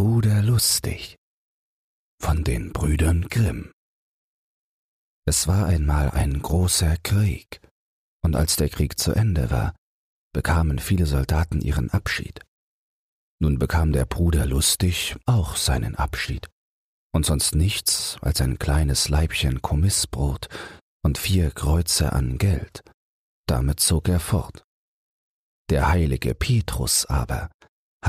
Bruder Lustig von den Brüdern Grimm Es war einmal ein großer Krieg, und als der Krieg zu Ende war, bekamen viele Soldaten ihren Abschied. Nun bekam der Bruder Lustig auch seinen Abschied, und sonst nichts als ein kleines Leibchen Kommissbrot und vier Kreuze an Geld. Damit zog er fort. Der heilige Petrus aber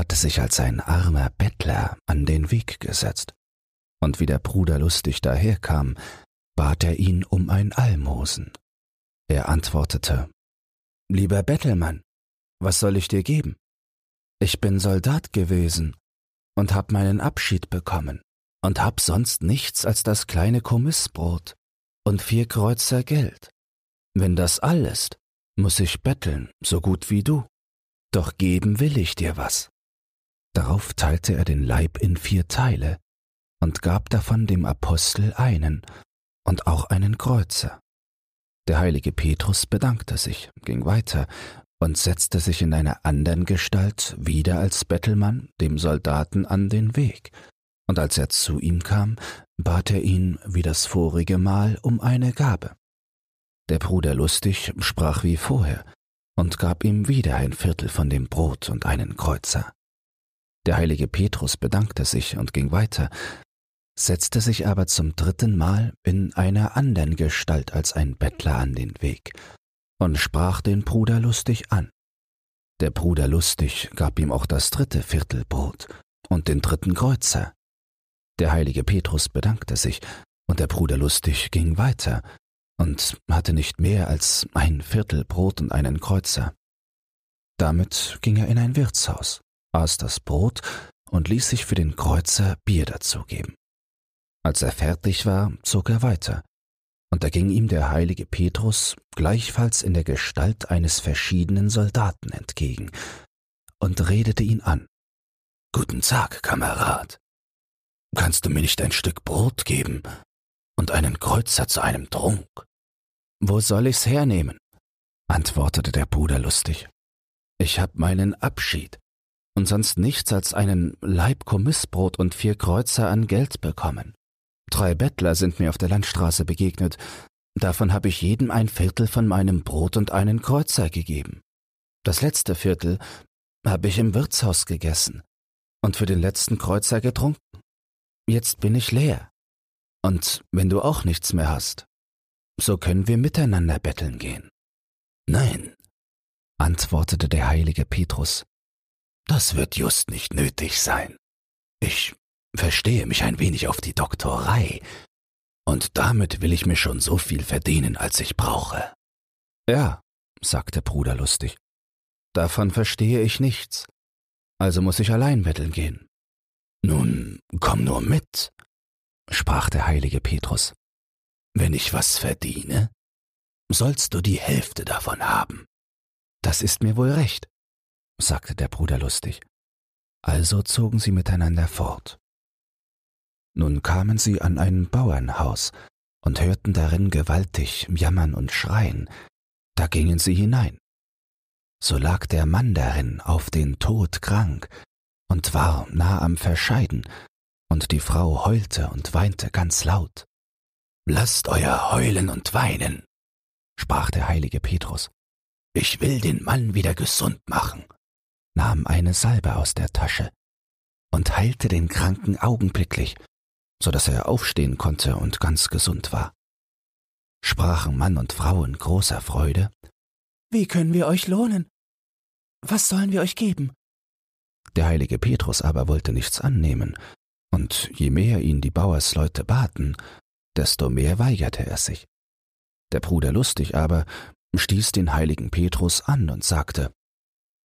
hatte sich als ein armer Bettler an den Weg gesetzt, und wie der Bruder lustig daherkam, bat er ihn um ein Almosen. Er antwortete Lieber Bettelmann, was soll ich dir geben? Ich bin Soldat gewesen und hab meinen Abschied bekommen und hab sonst nichts als das kleine Kommissbrot und vier Kreuzer Geld. Wenn das all ist, muss ich betteln, so gut wie du. Doch geben will ich dir was. Darauf teilte er den Leib in vier Teile und gab davon dem Apostel einen und auch einen Kreuzer. Der heilige Petrus bedankte sich, ging weiter und setzte sich in einer andern Gestalt wieder als Bettelmann dem Soldaten an den Weg, und als er zu ihm kam, bat er ihn wie das vorige Mal um eine Gabe. Der Bruder lustig sprach wie vorher und gab ihm wieder ein Viertel von dem Brot und einen Kreuzer. Der heilige Petrus bedankte sich und ging weiter, setzte sich aber zum dritten Mal in einer andern Gestalt als ein Bettler an den Weg und sprach den Bruder lustig an. Der Bruder lustig gab ihm auch das dritte Viertelbrot und den dritten Kreuzer. Der heilige Petrus bedankte sich, und der Bruder lustig ging weiter und hatte nicht mehr als ein Viertel Brot und einen Kreuzer. Damit ging er in ein Wirtshaus aß das Brot und ließ sich für den Kreuzer Bier dazugeben. Als er fertig war, zog er weiter, und da ging ihm der heilige Petrus gleichfalls in der Gestalt eines verschiedenen Soldaten entgegen und redete ihn an. Guten Tag, Kamerad. Kannst du mir nicht ein Stück Brot geben und einen Kreuzer zu einem Trunk? Wo soll ich's hernehmen? antwortete der Bruder lustig. Ich hab meinen Abschied und sonst nichts als einen Laib Kommissbrot und vier Kreuzer an Geld bekommen. Drei Bettler sind mir auf der Landstraße begegnet, davon habe ich jedem ein Viertel von meinem Brot und einen Kreuzer gegeben. Das letzte Viertel habe ich im Wirtshaus gegessen und für den letzten Kreuzer getrunken. Jetzt bin ich leer. Und wenn du auch nichts mehr hast, so können wir miteinander betteln gehen. Nein, antwortete der heilige Petrus, das wird just nicht nötig sein. Ich verstehe mich ein wenig auf die Doktorei, und damit will ich mir schon so viel verdienen, als ich brauche. Ja, sagte Bruder lustig, davon verstehe ich nichts, also muss ich allein betteln gehen. Nun, komm nur mit, sprach der heilige Petrus. Wenn ich was verdiene, sollst du die Hälfte davon haben. Das ist mir wohl recht, sagte der Bruder lustig. Also zogen sie miteinander fort. Nun kamen sie an ein Bauernhaus und hörten darin gewaltig jammern und schreien. Da gingen sie hinein. So lag der Mann darin auf den Tod krank und war nah am Verscheiden, und die Frau heulte und weinte ganz laut. Lasst euer Heulen und Weinen, sprach der heilige Petrus. Ich will den Mann wieder gesund machen nahm eine Salbe aus der Tasche und heilte den Kranken augenblicklich, so dass er aufstehen konnte und ganz gesund war. Sprachen Mann und Frau in großer Freude Wie können wir euch lohnen? Was sollen wir euch geben? Der heilige Petrus aber wollte nichts annehmen, und je mehr ihn die Bauersleute baten, desto mehr weigerte er sich. Der Bruder Lustig aber stieß den heiligen Petrus an und sagte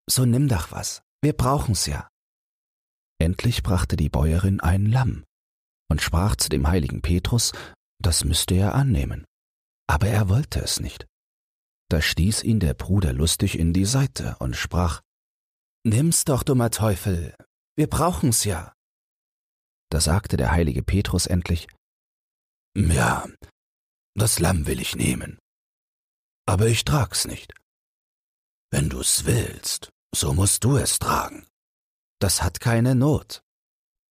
so nimm doch was, wir brauchen's ja. Endlich brachte die Bäuerin ein Lamm und sprach zu dem heiligen Petrus, das müsste er annehmen. Aber er wollte es nicht. Da stieß ihn der Bruder lustig in die Seite und sprach, Nimm's doch, dummer Teufel, wir brauchen's ja. Da sagte der heilige Petrus endlich, Ja, das Lamm will ich nehmen, aber ich trag's nicht. Wenn du's willst, so musst du es tragen. Das hat keine Not.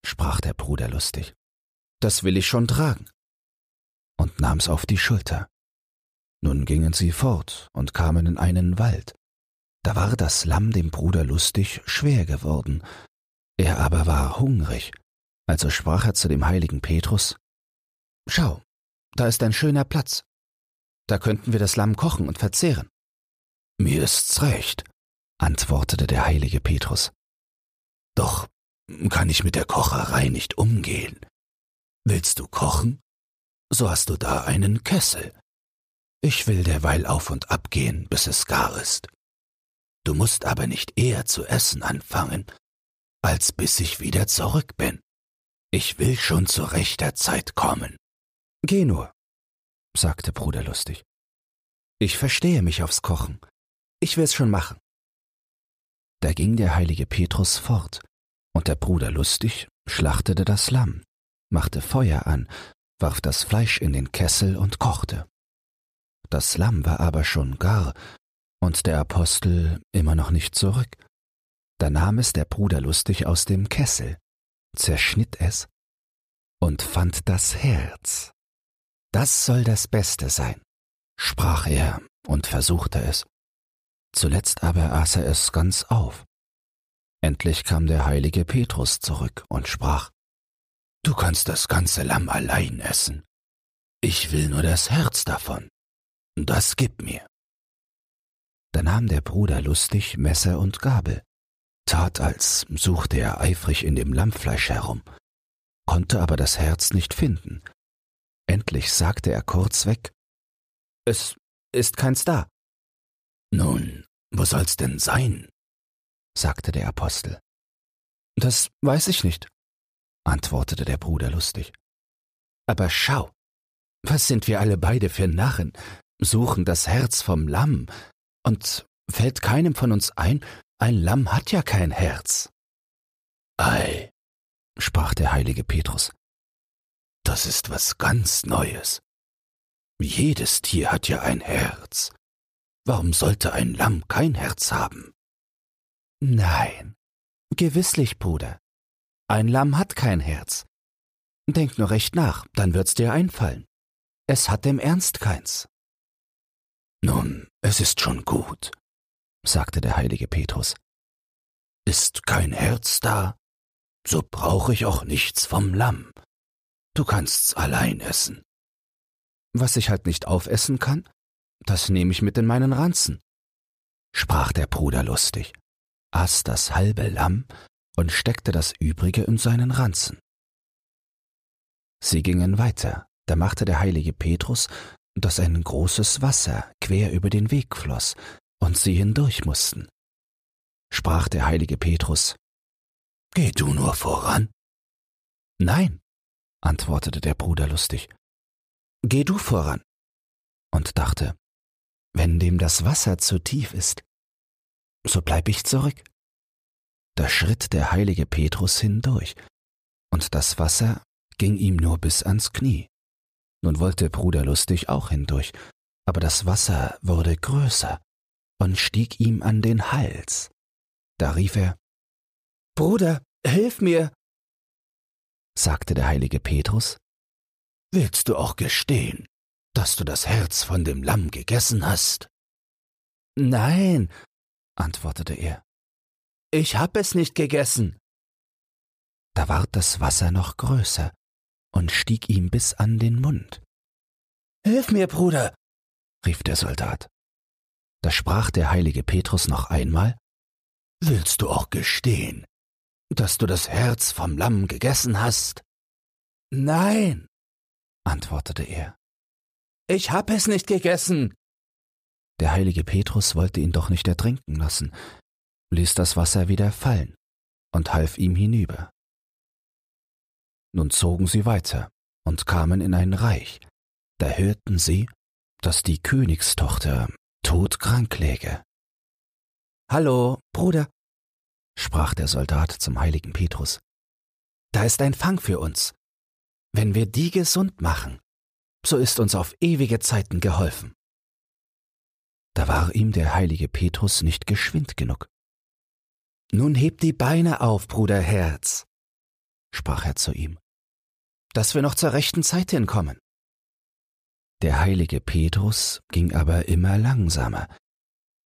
sprach der Bruder lustig. Das will ich schon tragen. Und nahm's auf die Schulter. Nun gingen sie fort und kamen in einen Wald. Da war das Lamm dem Bruder lustig schwer geworden. Er aber war hungrig. Also sprach er zu dem heiligen Petrus, Schau, da ist ein schöner Platz. Da könnten wir das Lamm kochen und verzehren. Mir ist's recht, antwortete der heilige Petrus. Doch kann ich mit der Kocherei nicht umgehen. Willst du kochen? So hast du da einen Kessel. Ich will derweil auf und ab gehen, bis es gar ist. Du musst aber nicht eher zu essen anfangen, als bis ich wieder zurück bin. Ich will schon zu rechter Zeit kommen. Geh nur, sagte Bruder lustig. Ich verstehe mich aufs Kochen. Ich will's schon machen. Da ging der heilige Petrus fort, und der Bruder lustig schlachtete das Lamm, machte Feuer an, warf das Fleisch in den Kessel und kochte. Das Lamm war aber schon gar, und der Apostel immer noch nicht zurück. Da nahm es der Bruder lustig aus dem Kessel, zerschnitt es und fand das Herz. Das soll das Beste sein, sprach er und versuchte es. Zuletzt aber aß er es ganz auf. Endlich kam der heilige Petrus zurück und sprach, Du kannst das ganze Lamm allein essen. Ich will nur das Herz davon. Das gib mir. Da nahm der Bruder lustig Messer und Gabel, tat als suchte er eifrig in dem Lammfleisch herum, konnte aber das Herz nicht finden. Endlich sagte er kurzweg, Es ist keins da. Nun, wo soll's denn sein? sagte der Apostel. Das weiß ich nicht, antwortete der Bruder lustig. Aber schau, was sind wir alle beide für Narren, suchen das Herz vom Lamm, und fällt keinem von uns ein, ein Lamm hat ja kein Herz. Ei, sprach der heilige Petrus, das ist was ganz Neues. Jedes Tier hat ja ein Herz. Warum sollte ein Lamm kein Herz haben? Nein, gewisslich, Bruder. Ein Lamm hat kein Herz. Denk nur recht nach, dann wird's dir einfallen. Es hat im Ernst keins. Nun, es ist schon gut, sagte der heilige Petrus. Ist kein Herz da, so brauche ich auch nichts vom Lamm. Du kannst's allein essen. Was ich halt nicht aufessen kann, das nehme ich mit in meinen Ranzen, sprach der Bruder lustig aß das halbe Lamm und steckte das übrige in seinen Ranzen. Sie gingen weiter, da machte der heilige Petrus, dass ein großes Wasser quer über den Weg floss und sie hindurch mussten. Sprach der heilige Petrus, Geh du nur voran. Nein, antwortete der Bruder lustig, Geh du voran. Und dachte, wenn dem das Wasser zu tief ist, so bleib ich zurück. Da schritt der heilige Petrus hindurch, und das Wasser ging ihm nur bis ans Knie. Nun wollte Bruder Lustig auch hindurch, aber das Wasser wurde größer und stieg ihm an den Hals. Da rief er Bruder, hilf mir. sagte der heilige Petrus, Willst du auch gestehen, dass du das Herz von dem Lamm gegessen hast? Nein, antwortete er. Ich hab es nicht gegessen. Da ward das Wasser noch größer und stieg ihm bis an den Mund. Hilf mir, Bruder, rief der Soldat. Da sprach der heilige Petrus noch einmal, Willst du auch gestehen, dass du das Herz vom Lamm gegessen hast? Nein, antwortete er. Ich hab es nicht gegessen. Der heilige Petrus wollte ihn doch nicht ertrinken lassen, ließ das Wasser wieder fallen und half ihm hinüber. Nun zogen sie weiter und kamen in ein Reich, da hörten sie, dass die Königstochter todkrank läge. Hallo, Bruder, sprach der Soldat zum heiligen Petrus. Da ist ein Fang für uns. Wenn wir die gesund machen, so ist uns auf ewige Zeiten geholfen. Da war ihm der heilige Petrus nicht geschwind genug. Nun heb die Beine auf, Bruder Herz, sprach er zu ihm, dass wir noch zur rechten Zeit hinkommen. Der heilige Petrus ging aber immer langsamer,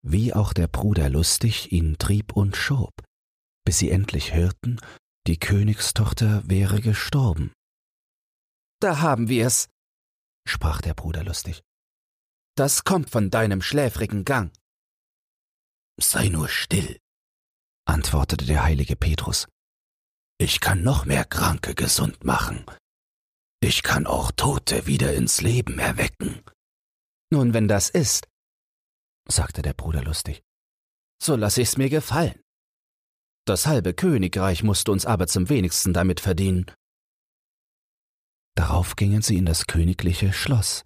wie auch der Bruder lustig ihn trieb und schob, bis sie endlich hörten, die Königstochter wäre gestorben. Da haben wir's, sprach der Bruder lustig. Das kommt von deinem schläfrigen Gang. Sei nur still, antwortete der heilige Petrus. Ich kann noch mehr Kranke gesund machen. Ich kann auch Tote wieder ins Leben erwecken. Nun, wenn das ist, sagte der Bruder lustig, so lass ich's mir gefallen. Das halbe Königreich musste uns aber zum wenigsten damit verdienen. Darauf gingen sie in das königliche Schloss,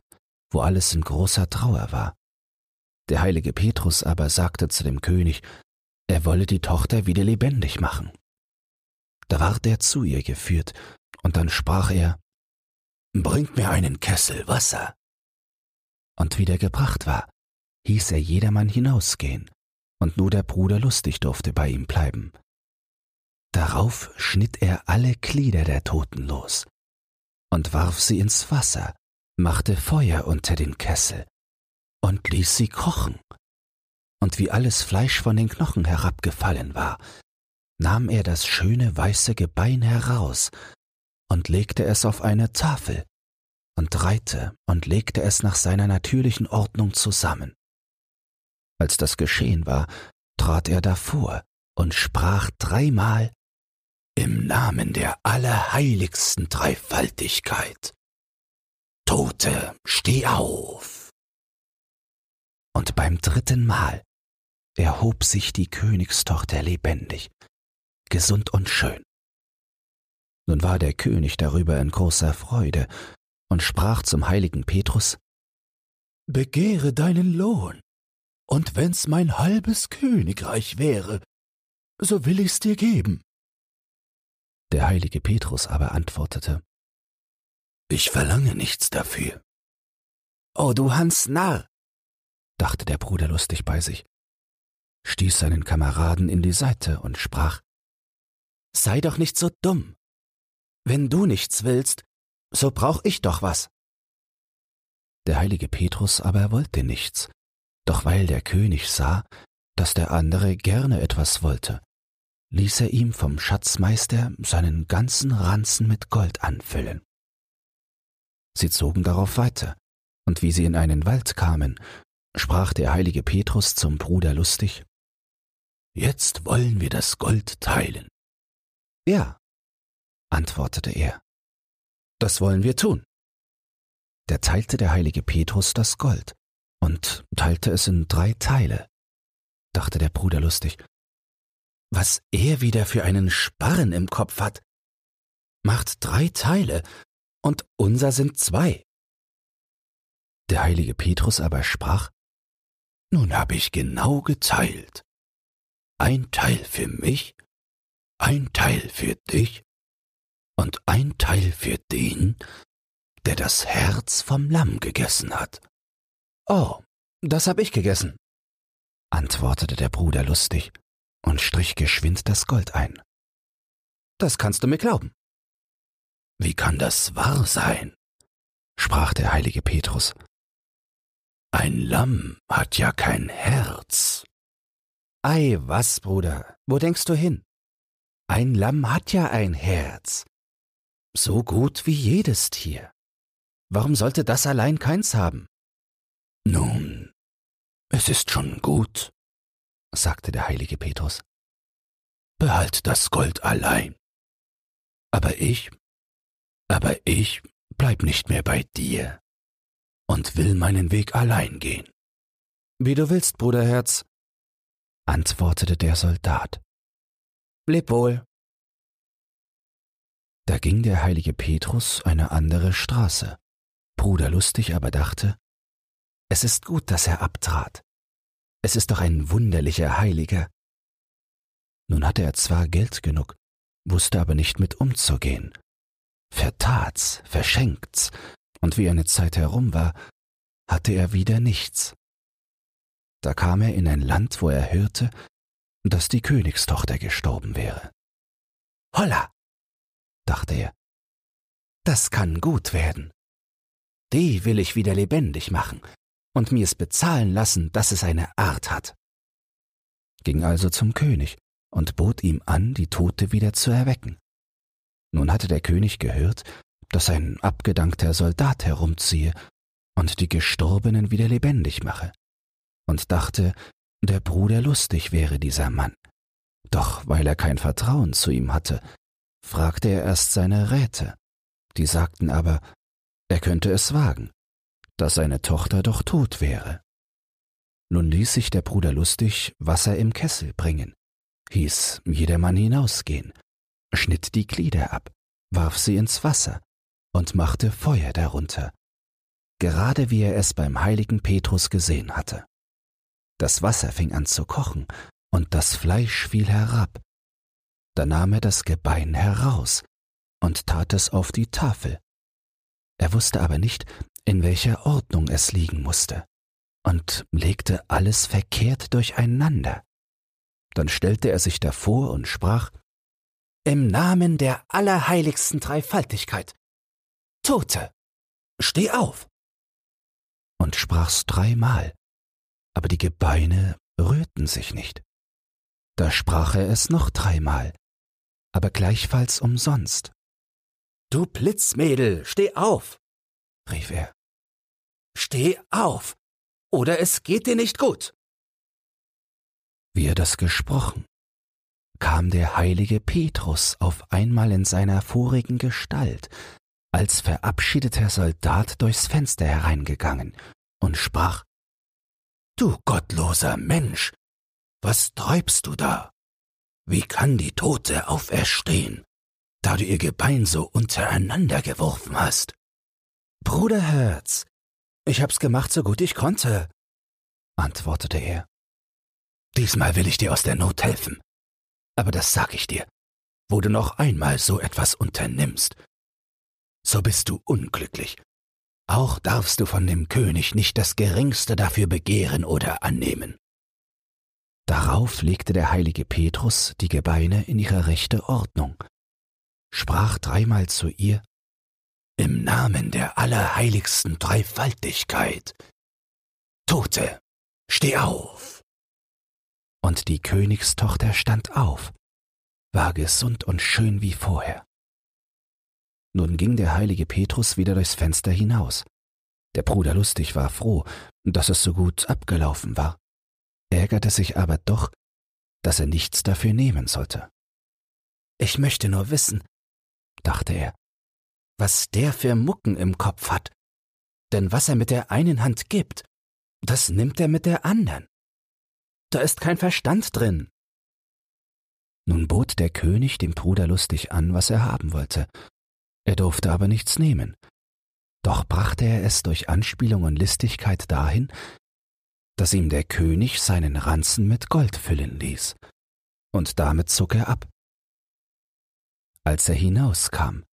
wo alles in großer Trauer war. Der heilige Petrus aber sagte zu dem König, er wolle die Tochter wieder lebendig machen. Da ward er zu ihr geführt, und dann sprach er, Bringt mir einen Kessel Wasser. Und wie der gebracht war, hieß er jedermann hinausgehen, und nur der Bruder lustig durfte bei ihm bleiben. Darauf schnitt er alle Glieder der Toten los und warf sie ins Wasser, machte Feuer unter den Kessel und ließ sie kochen. Und wie alles Fleisch von den Knochen herabgefallen war, nahm er das schöne weiße Gebein heraus und legte es auf eine Tafel und reihte und legte es nach seiner natürlichen Ordnung zusammen. Als das geschehen war, trat er davor und sprach dreimal Im Namen der allerheiligsten Dreifaltigkeit. Tote, steh auf. Und beim dritten Mal erhob sich die Königstochter lebendig, gesund und schön. Nun war der König darüber in großer Freude und sprach zum heiligen Petrus Begehre deinen Lohn und wenn's mein halbes Königreich wäre, so will ich's dir geben. Der heilige Petrus aber antwortete, Ich verlange nichts dafür. Oh, du Hans Narr, dachte der Bruder lustig bei sich, stieß seinen Kameraden in die Seite und sprach, Sei doch nicht so dumm. Wenn du nichts willst, so brauch ich doch was. Der heilige Petrus aber wollte nichts, doch weil der König sah, dass der andere gerne etwas wollte, ließ er ihm vom Schatzmeister seinen ganzen Ranzen mit Gold anfüllen. Sie zogen darauf weiter, und wie sie in einen Wald kamen, sprach der heilige Petrus zum Bruder lustig, Jetzt wollen wir das Gold teilen. Ja, antwortete er, das wollen wir tun. Da teilte der heilige Petrus das Gold, und teilte es in drei Teile, dachte der Bruder lustig. Was er wieder für einen Sparren im Kopf hat. Macht drei Teile, und unser sind zwei. Der heilige Petrus aber sprach, Nun hab ich genau geteilt. Ein Teil für mich, ein Teil für dich und ein Teil für den, der das Herz vom Lamm gegessen hat. Oh, das hab ich gegessen, antwortete der Bruder lustig und strich geschwind das Gold ein. Das kannst du mir glauben. Wie kann das wahr sein? sprach der heilige Petrus. Ein Lamm hat ja kein Herz. Ei, was, Bruder, wo denkst du hin? Ein Lamm hat ja ein Herz. So gut wie jedes Tier. Warum sollte das allein keins haben? Nun, es ist schon gut, sagte der heilige Petrus. Behalt das Gold allein. Aber ich, aber ich bleib nicht mehr bei dir und will meinen Weg allein gehen. Wie du willst, Bruderherz, antwortete der Soldat. Leb wohl. Da ging der heilige Petrus eine andere Straße. Bruder Lustig aber dachte, es ist gut, dass er abtrat. Es ist doch ein wunderlicher Heiliger. Nun hatte er zwar Geld genug, wusste aber nicht mit umzugehen. Vertat's, verschenkt's, und wie eine Zeit herum war, hatte er wieder nichts. Da kam er in ein Land, wo er hörte, dass die Königstochter gestorben wäre. Holla! dachte er. Das kann gut werden. Die will ich wieder lebendig machen und mir's bezahlen lassen, dass es eine Art hat. Ging also zum König und bot ihm an, die Tote wieder zu erwecken. Nun hatte der König gehört, dass ein abgedankter Soldat herumziehe und die Gestorbenen wieder lebendig mache, und dachte, der Bruder lustig wäre dieser Mann. Doch weil er kein Vertrauen zu ihm hatte, fragte er erst seine Räte. Die sagten aber, er könnte es wagen, dass seine Tochter doch tot wäre. Nun ließ sich der Bruder lustig Wasser im Kessel bringen, hieß jedermann hinausgehen, schnitt die Glieder ab, warf sie ins Wasser und machte Feuer darunter, gerade wie er es beim heiligen Petrus gesehen hatte. Das Wasser fing an zu kochen, und das Fleisch fiel herab. Da nahm er das Gebein heraus und tat es auf die Tafel. Er wusste aber nicht, in welcher Ordnung es liegen musste, und legte alles verkehrt durcheinander. Dann stellte er sich davor und sprach Im Namen der allerheiligsten Dreifaltigkeit. Tote, steh auf. Und sprach's dreimal aber die Gebeine rührten sich nicht. Da sprach er es noch dreimal, aber gleichfalls umsonst. Du Blitzmädel, steh auf, rief er. Steh auf, oder es geht dir nicht gut. Wie er das gesprochen, kam der heilige Petrus auf einmal in seiner vorigen Gestalt, als verabschiedeter Soldat durchs Fenster hereingegangen und sprach Du gottloser Mensch, was treibst du da? Wie kann die Tote auferstehen, da du ihr Gebein so untereinander geworfen hast? Bruderherz, ich hab's gemacht, so gut ich konnte, antwortete er. Diesmal will ich dir aus der Not helfen. Aber das sag ich dir, wo du noch einmal so etwas unternimmst, so bist du unglücklich auch darfst du von dem König nicht das geringste dafür begehren oder annehmen. Darauf legte der heilige Petrus die Gebeine in ihre rechte Ordnung, sprach dreimal zu ihr, Im Namen der allerheiligsten Dreifaltigkeit. Tote, steh auf. Und die Königstochter stand auf, war gesund und schön wie vorher. Nun ging der heilige Petrus wieder durchs Fenster hinaus. Der Bruder Lustig war froh, dass es so gut abgelaufen war, ärgerte sich aber doch, dass er nichts dafür nehmen sollte. Ich möchte nur wissen, dachte er, was der für Mucken im Kopf hat. Denn was er mit der einen Hand gibt, das nimmt er mit der anderen. Da ist kein Verstand drin. Nun bot der König dem Bruder lustig an, was er haben wollte, er durfte aber nichts nehmen. Doch brachte er es durch Anspielung und Listigkeit dahin, dass ihm der König seinen Ranzen mit Gold füllen ließ, und damit zog er ab. Als er hinauskam,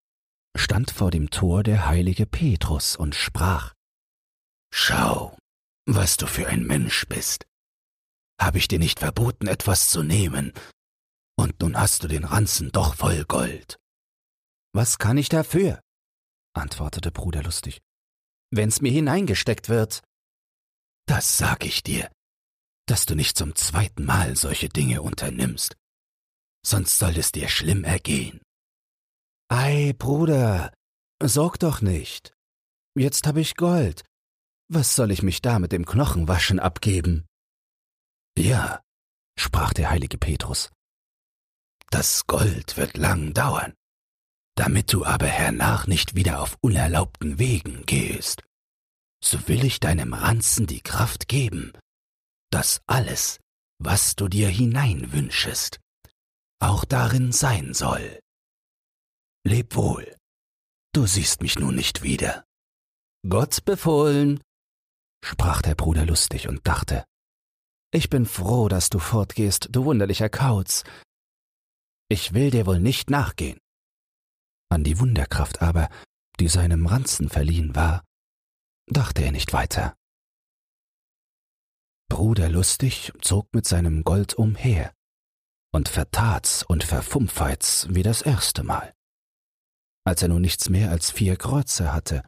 stand vor dem Tor der heilige Petrus und sprach Schau, was du für ein Mensch bist. Habe ich dir nicht verboten, etwas zu nehmen, und nun hast du den Ranzen doch voll Gold. Was kann ich dafür? antwortete Bruder lustig. Wenn's mir hineingesteckt wird. Das sag ich dir, dass du nicht zum zweiten Mal solche Dinge unternimmst. Sonst soll es dir schlimm ergehen. Ei, Bruder, sorg doch nicht. Jetzt hab ich Gold. Was soll ich mich da mit dem Knochenwaschen abgeben? Ja, sprach der heilige Petrus. Das Gold wird lang dauern. Damit du aber hernach nicht wieder auf unerlaubten Wegen gehst, so will ich deinem Ranzen die Kraft geben, dass alles, was du dir hineinwünschest, auch darin sein soll. Leb wohl, du siehst mich nun nicht wieder. Gott befohlen, sprach der Bruder lustig und dachte, ich bin froh, dass du fortgehst, du wunderlicher Kauz. Ich will dir wohl nicht nachgehen. An die Wunderkraft aber, die seinem Ranzen verliehen war, dachte er nicht weiter. Bruder Lustig zog mit seinem Gold umher und vertat's und verfumpfeit's wie das erste Mal. Als er nun nichts mehr als vier Kreuzer hatte,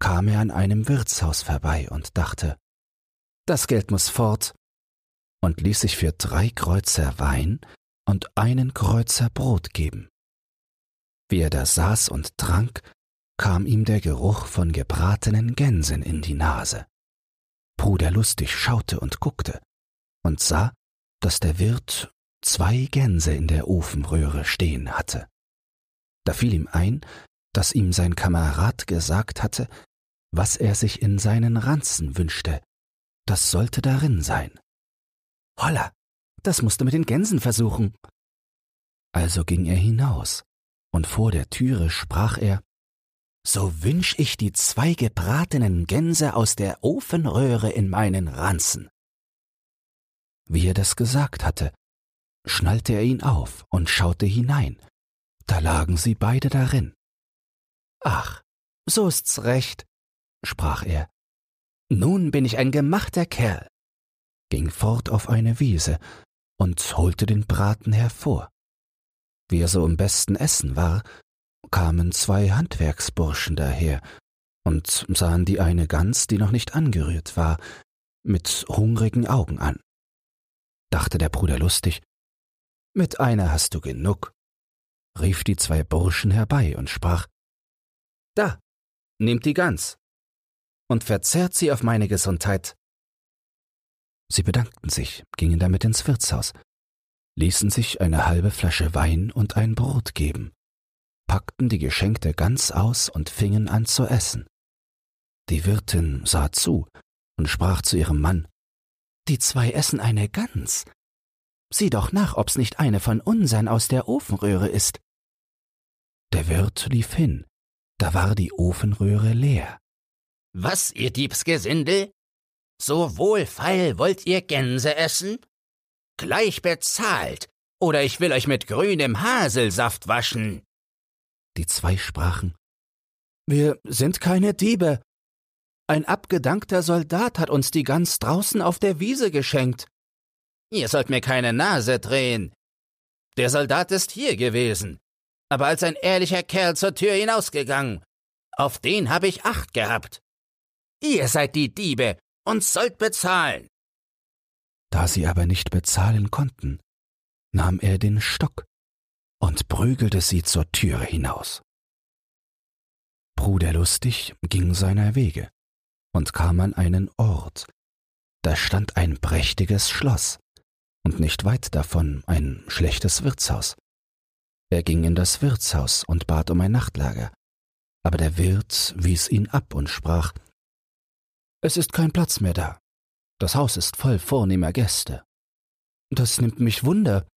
kam er an einem Wirtshaus vorbei und dachte, das Geld muss fort, und ließ sich für drei Kreuzer Wein und einen Kreuzer Brot geben. Wie er da saß und trank, kam ihm der Geruch von gebratenen Gänsen in die Nase. Bruder Lustig schaute und guckte und sah, dass der Wirt zwei Gänse in der Ofenröhre stehen hatte. Da fiel ihm ein, dass ihm sein Kamerad gesagt hatte, was er sich in seinen Ranzen wünschte, das sollte darin sein. Holla, das musst du mit den Gänsen versuchen. Also ging er hinaus, und vor der Türe sprach er So wünsch ich die zwei gebratenen Gänse aus der Ofenröhre in meinen Ranzen. Wie er das gesagt hatte, schnallte er ihn auf und schaute hinein. Da lagen sie beide darin. Ach, so ist's recht, sprach er. Nun bin ich ein gemachter Kerl, ging fort auf eine Wiese und holte den Braten hervor. Wie er so im besten Essen war, kamen zwei Handwerksburschen daher und sahen die eine Gans, die noch nicht angerührt war, mit hungrigen Augen an. Dachte der Bruder lustig, mit einer hast du genug, rief die zwei Burschen herbei und sprach, Da, nehmt die Gans und verzehrt sie auf meine Gesundheit. Sie bedankten sich, gingen damit ins Wirtshaus, ließen sich eine halbe Flasche Wein und ein Brot geben, packten die Geschenkte Gans aus und fingen an zu essen. Die Wirtin sah zu und sprach zu ihrem Mann, Die zwei essen eine Gans. Sieh doch nach, ob's nicht eine von unsern aus der Ofenröhre ist. Der Wirt lief hin, da war die Ofenröhre leer. Was, ihr Diebsgesindel? So wohlfeil wollt ihr Gänse essen? Gleich bezahlt, oder ich will euch mit grünem Haselsaft waschen. Die zwei sprachen, Wir sind keine Diebe. Ein abgedankter Soldat hat uns die Gans draußen auf der Wiese geschenkt. Ihr sollt mir keine Nase drehen. Der Soldat ist hier gewesen, aber als ein ehrlicher Kerl zur Tür hinausgegangen. Auf den hab ich Acht gehabt. Ihr seid die Diebe und sollt bezahlen. Da sie aber nicht bezahlen konnten, nahm er den Stock und prügelte sie zur Türe hinaus. Bruder Lustig ging seiner Wege und kam an einen Ort. Da stand ein prächtiges Schloss und nicht weit davon ein schlechtes Wirtshaus. Er ging in das Wirtshaus und bat um ein Nachtlager, aber der Wirt wies ihn ab und sprach es ist kein Platz mehr da. Das Haus ist voll vornehmer Gäste. Das nimmt mich Wunder,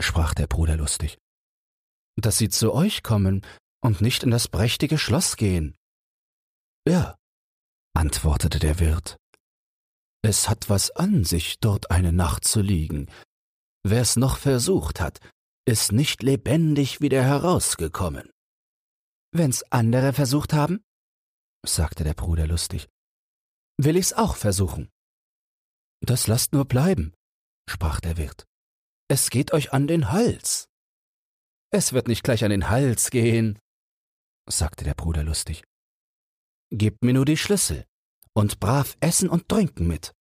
sprach der Bruder lustig, dass sie zu euch kommen und nicht in das prächtige Schloss gehen. Ja, antwortete der Wirt. Es hat was an sich, dort eine Nacht zu liegen. Wer's noch versucht hat, ist nicht lebendig wieder herausgekommen. Wenn's andere versucht haben? sagte der Bruder lustig, will ich's auch versuchen. Das lasst nur bleiben, sprach der Wirt. Es geht euch an den Hals. Es wird nicht gleich an den Hals gehen, sagte der Bruder lustig. Gebt mir nur die Schlüssel und brav essen und trinken mit.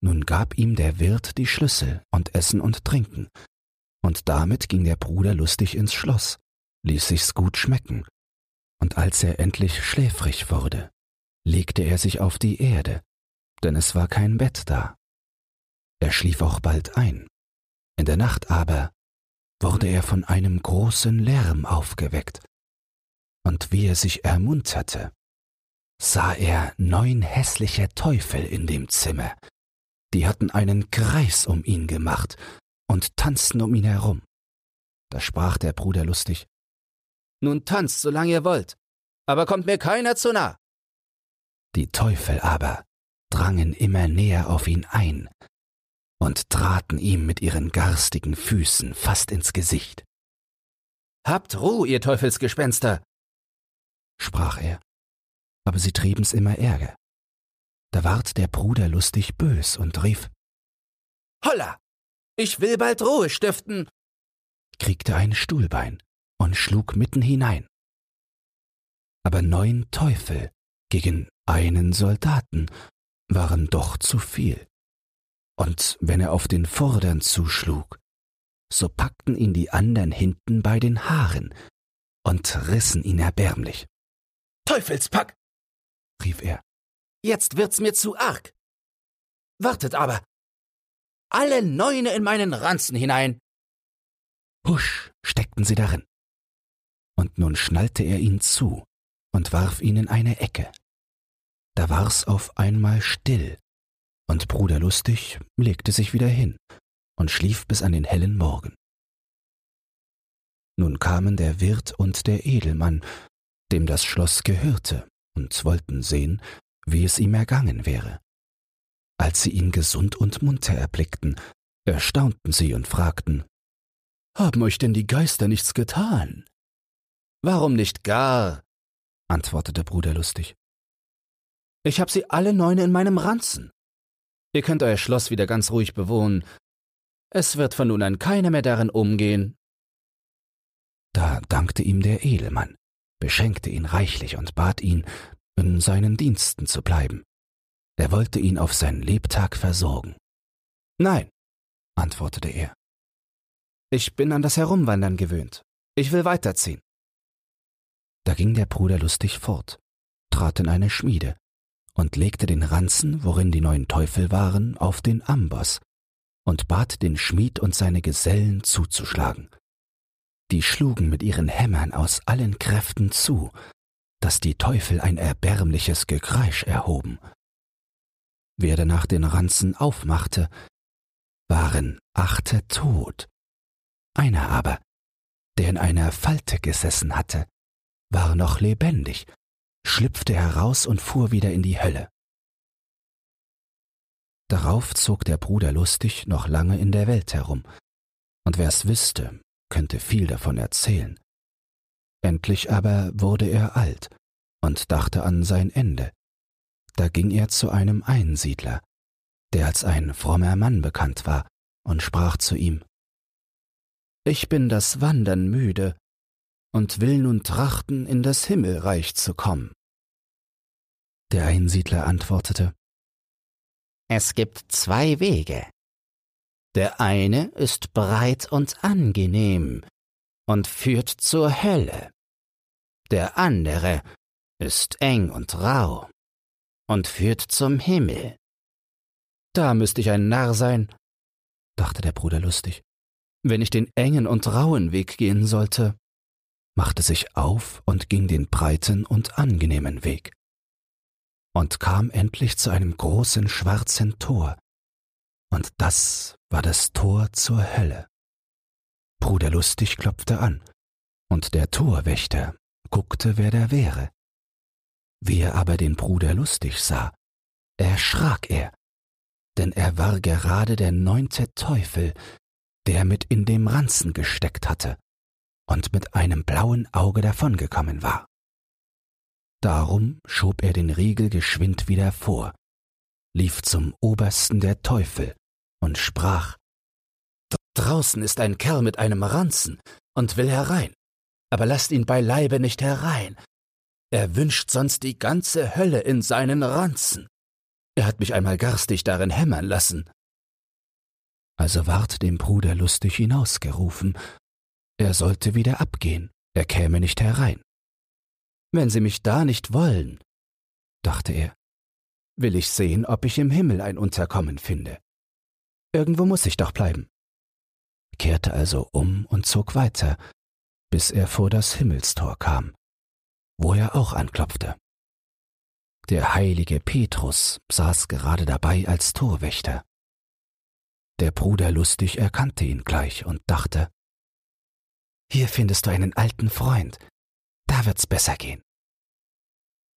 Nun gab ihm der Wirt die Schlüssel und Essen und Trinken, und damit ging der Bruder lustig ins Schloss, ließ sich's gut schmecken, und als er endlich schläfrig wurde, legte er sich auf die Erde, denn es war kein Bett da. Er schlief auch bald ein. In der Nacht aber wurde er von einem großen Lärm aufgeweckt, und wie er sich ermunterte, sah er neun hässliche Teufel in dem Zimmer, die hatten einen Kreis um ihn gemacht und tanzten um ihn herum. Da sprach der Bruder lustig, Nun tanzt, solange ihr wollt, aber kommt mir keiner zu nah. Die Teufel aber drangen immer näher auf ihn ein und traten ihm mit ihren garstigen Füßen fast ins Gesicht. Habt Ruh, ihr Teufelsgespenster, sprach er, aber sie trieben's immer ärger. Da ward der Bruder lustig bös und rief Holla, ich will bald Ruhe stiften, kriegte ein Stuhlbein und schlug mitten hinein. Aber neun Teufel gegen einen Soldaten waren doch zu viel. Und wenn er auf den Vordern zuschlug, so packten ihn die anderen hinten bei den Haaren und rissen ihn erbärmlich. Teufelspack! rief er. Jetzt wird's mir zu arg. Wartet aber! Alle Neune in meinen Ranzen hinein! Husch steckten sie darin. Und nun schnallte er ihn zu und warf ihn in eine Ecke. Da war's auf einmal still, und Bruder Lustig legte sich wieder hin und schlief bis an den hellen Morgen. Nun kamen der Wirt und der Edelmann, dem das Schloss gehörte, und wollten sehen, wie es ihm ergangen wäre. Als sie ihn gesund und munter erblickten, erstaunten sie und fragten Haben euch denn die Geister nichts getan? Warum nicht gar? antwortete Bruder lustig. Ich hab sie alle neun in meinem Ranzen. Ihr könnt euer Schloss wieder ganz ruhig bewohnen. Es wird von nun an keiner mehr darin umgehen. Da dankte ihm der Edelmann, beschenkte ihn reichlich und bat ihn, in seinen Diensten zu bleiben. Er wollte ihn auf sein Lebtag versorgen. Nein, antwortete er. Ich bin an das Herumwandern gewöhnt. Ich will weiterziehen. Da ging der Bruder lustig fort, trat in eine Schmiede und legte den Ranzen, worin die neuen Teufel waren, auf den Amboss und bat den Schmied und seine Gesellen zuzuschlagen. Die schlugen mit ihren Hämmern aus allen Kräften zu, dass die Teufel ein erbärmliches Gekreisch erhoben. Wer danach den Ranzen aufmachte, waren achte tot. Einer aber, der in einer Falte gesessen hatte, war noch lebendig, schlüpfte heraus und fuhr wieder in die Hölle. Darauf zog der Bruder lustig noch lange in der Welt herum, und wer's wüsste, könnte viel davon erzählen. Endlich aber wurde er alt und dachte an sein Ende. Da ging er zu einem Einsiedler, der als ein frommer Mann bekannt war, und sprach zu ihm Ich bin das Wandern müde und will nun trachten, in das Himmelreich zu kommen. Der Einsiedler antwortete Es gibt zwei Wege. Der eine ist breit und angenehm und führt zur Hölle. Der andere ist eng und rau und führt zum Himmel. Da müsste ich ein Narr sein, dachte der Bruder lustig, wenn ich den engen und rauen Weg gehen sollte machte sich auf und ging den breiten und angenehmen Weg und kam endlich zu einem großen schwarzen Tor, und das war das Tor zur Hölle. Bruder Lustig klopfte an, und der Torwächter guckte, wer da wäre. Wie er aber den Bruder Lustig sah, erschrak er, denn er war gerade der neunte Teufel, der mit in dem Ranzen gesteckt hatte und mit einem blauen Auge davongekommen war. Darum schob er den Riegel geschwind wieder vor, lief zum Obersten der Teufel und sprach Draußen ist ein Kerl mit einem Ranzen und will herein, aber lasst ihn beileibe nicht herein. Er wünscht sonst die ganze Hölle in seinen Ranzen. Er hat mich einmal garstig darin hämmern lassen. Also ward dem Bruder lustig hinausgerufen er sollte wieder abgehen, er käme nicht herein. Wenn Sie mich da nicht wollen, dachte er, will ich sehen, ob ich im Himmel ein Unterkommen finde. Irgendwo muss ich doch bleiben. Kehrte also um und zog weiter, bis er vor das Himmelstor kam, wo er auch anklopfte. Der heilige Petrus saß gerade dabei als Torwächter. Der Bruder lustig erkannte ihn gleich und dachte, hier findest du einen alten Freund. Da wird's besser gehen.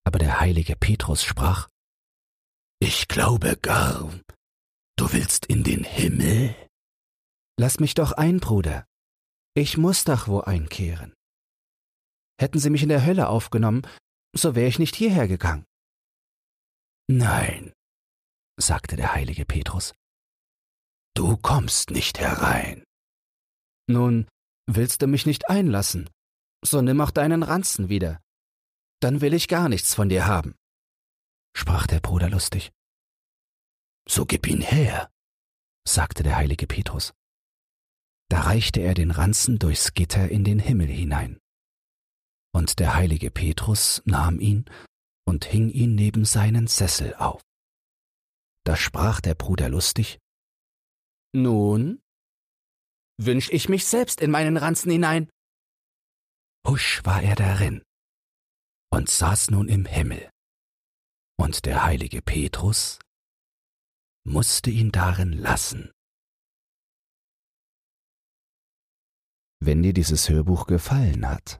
Aber der heilige Petrus sprach, Ich glaube gar, du willst in den Himmel? Lass mich doch ein, Bruder. Ich muss doch wo einkehren. Hätten sie mich in der Hölle aufgenommen, so wäre ich nicht hierher gegangen. Nein, sagte der heilige Petrus, du kommst nicht herein. Nun, Willst du mich nicht einlassen? so nimm auch deinen Ranzen wieder. Dann will ich gar nichts von dir haben, sprach der Bruder lustig. So gib ihn her, sagte der heilige Petrus. Da reichte er den Ranzen durchs Gitter in den Himmel hinein. Und der heilige Petrus nahm ihn und hing ihn neben seinen Sessel auf. Da sprach der Bruder lustig, Nun, wünsch ich mich selbst in meinen Ranzen hinein. Husch war er darin und saß nun im Himmel. Und der heilige Petrus musste ihn darin lassen. Wenn dir dieses Hörbuch gefallen hat,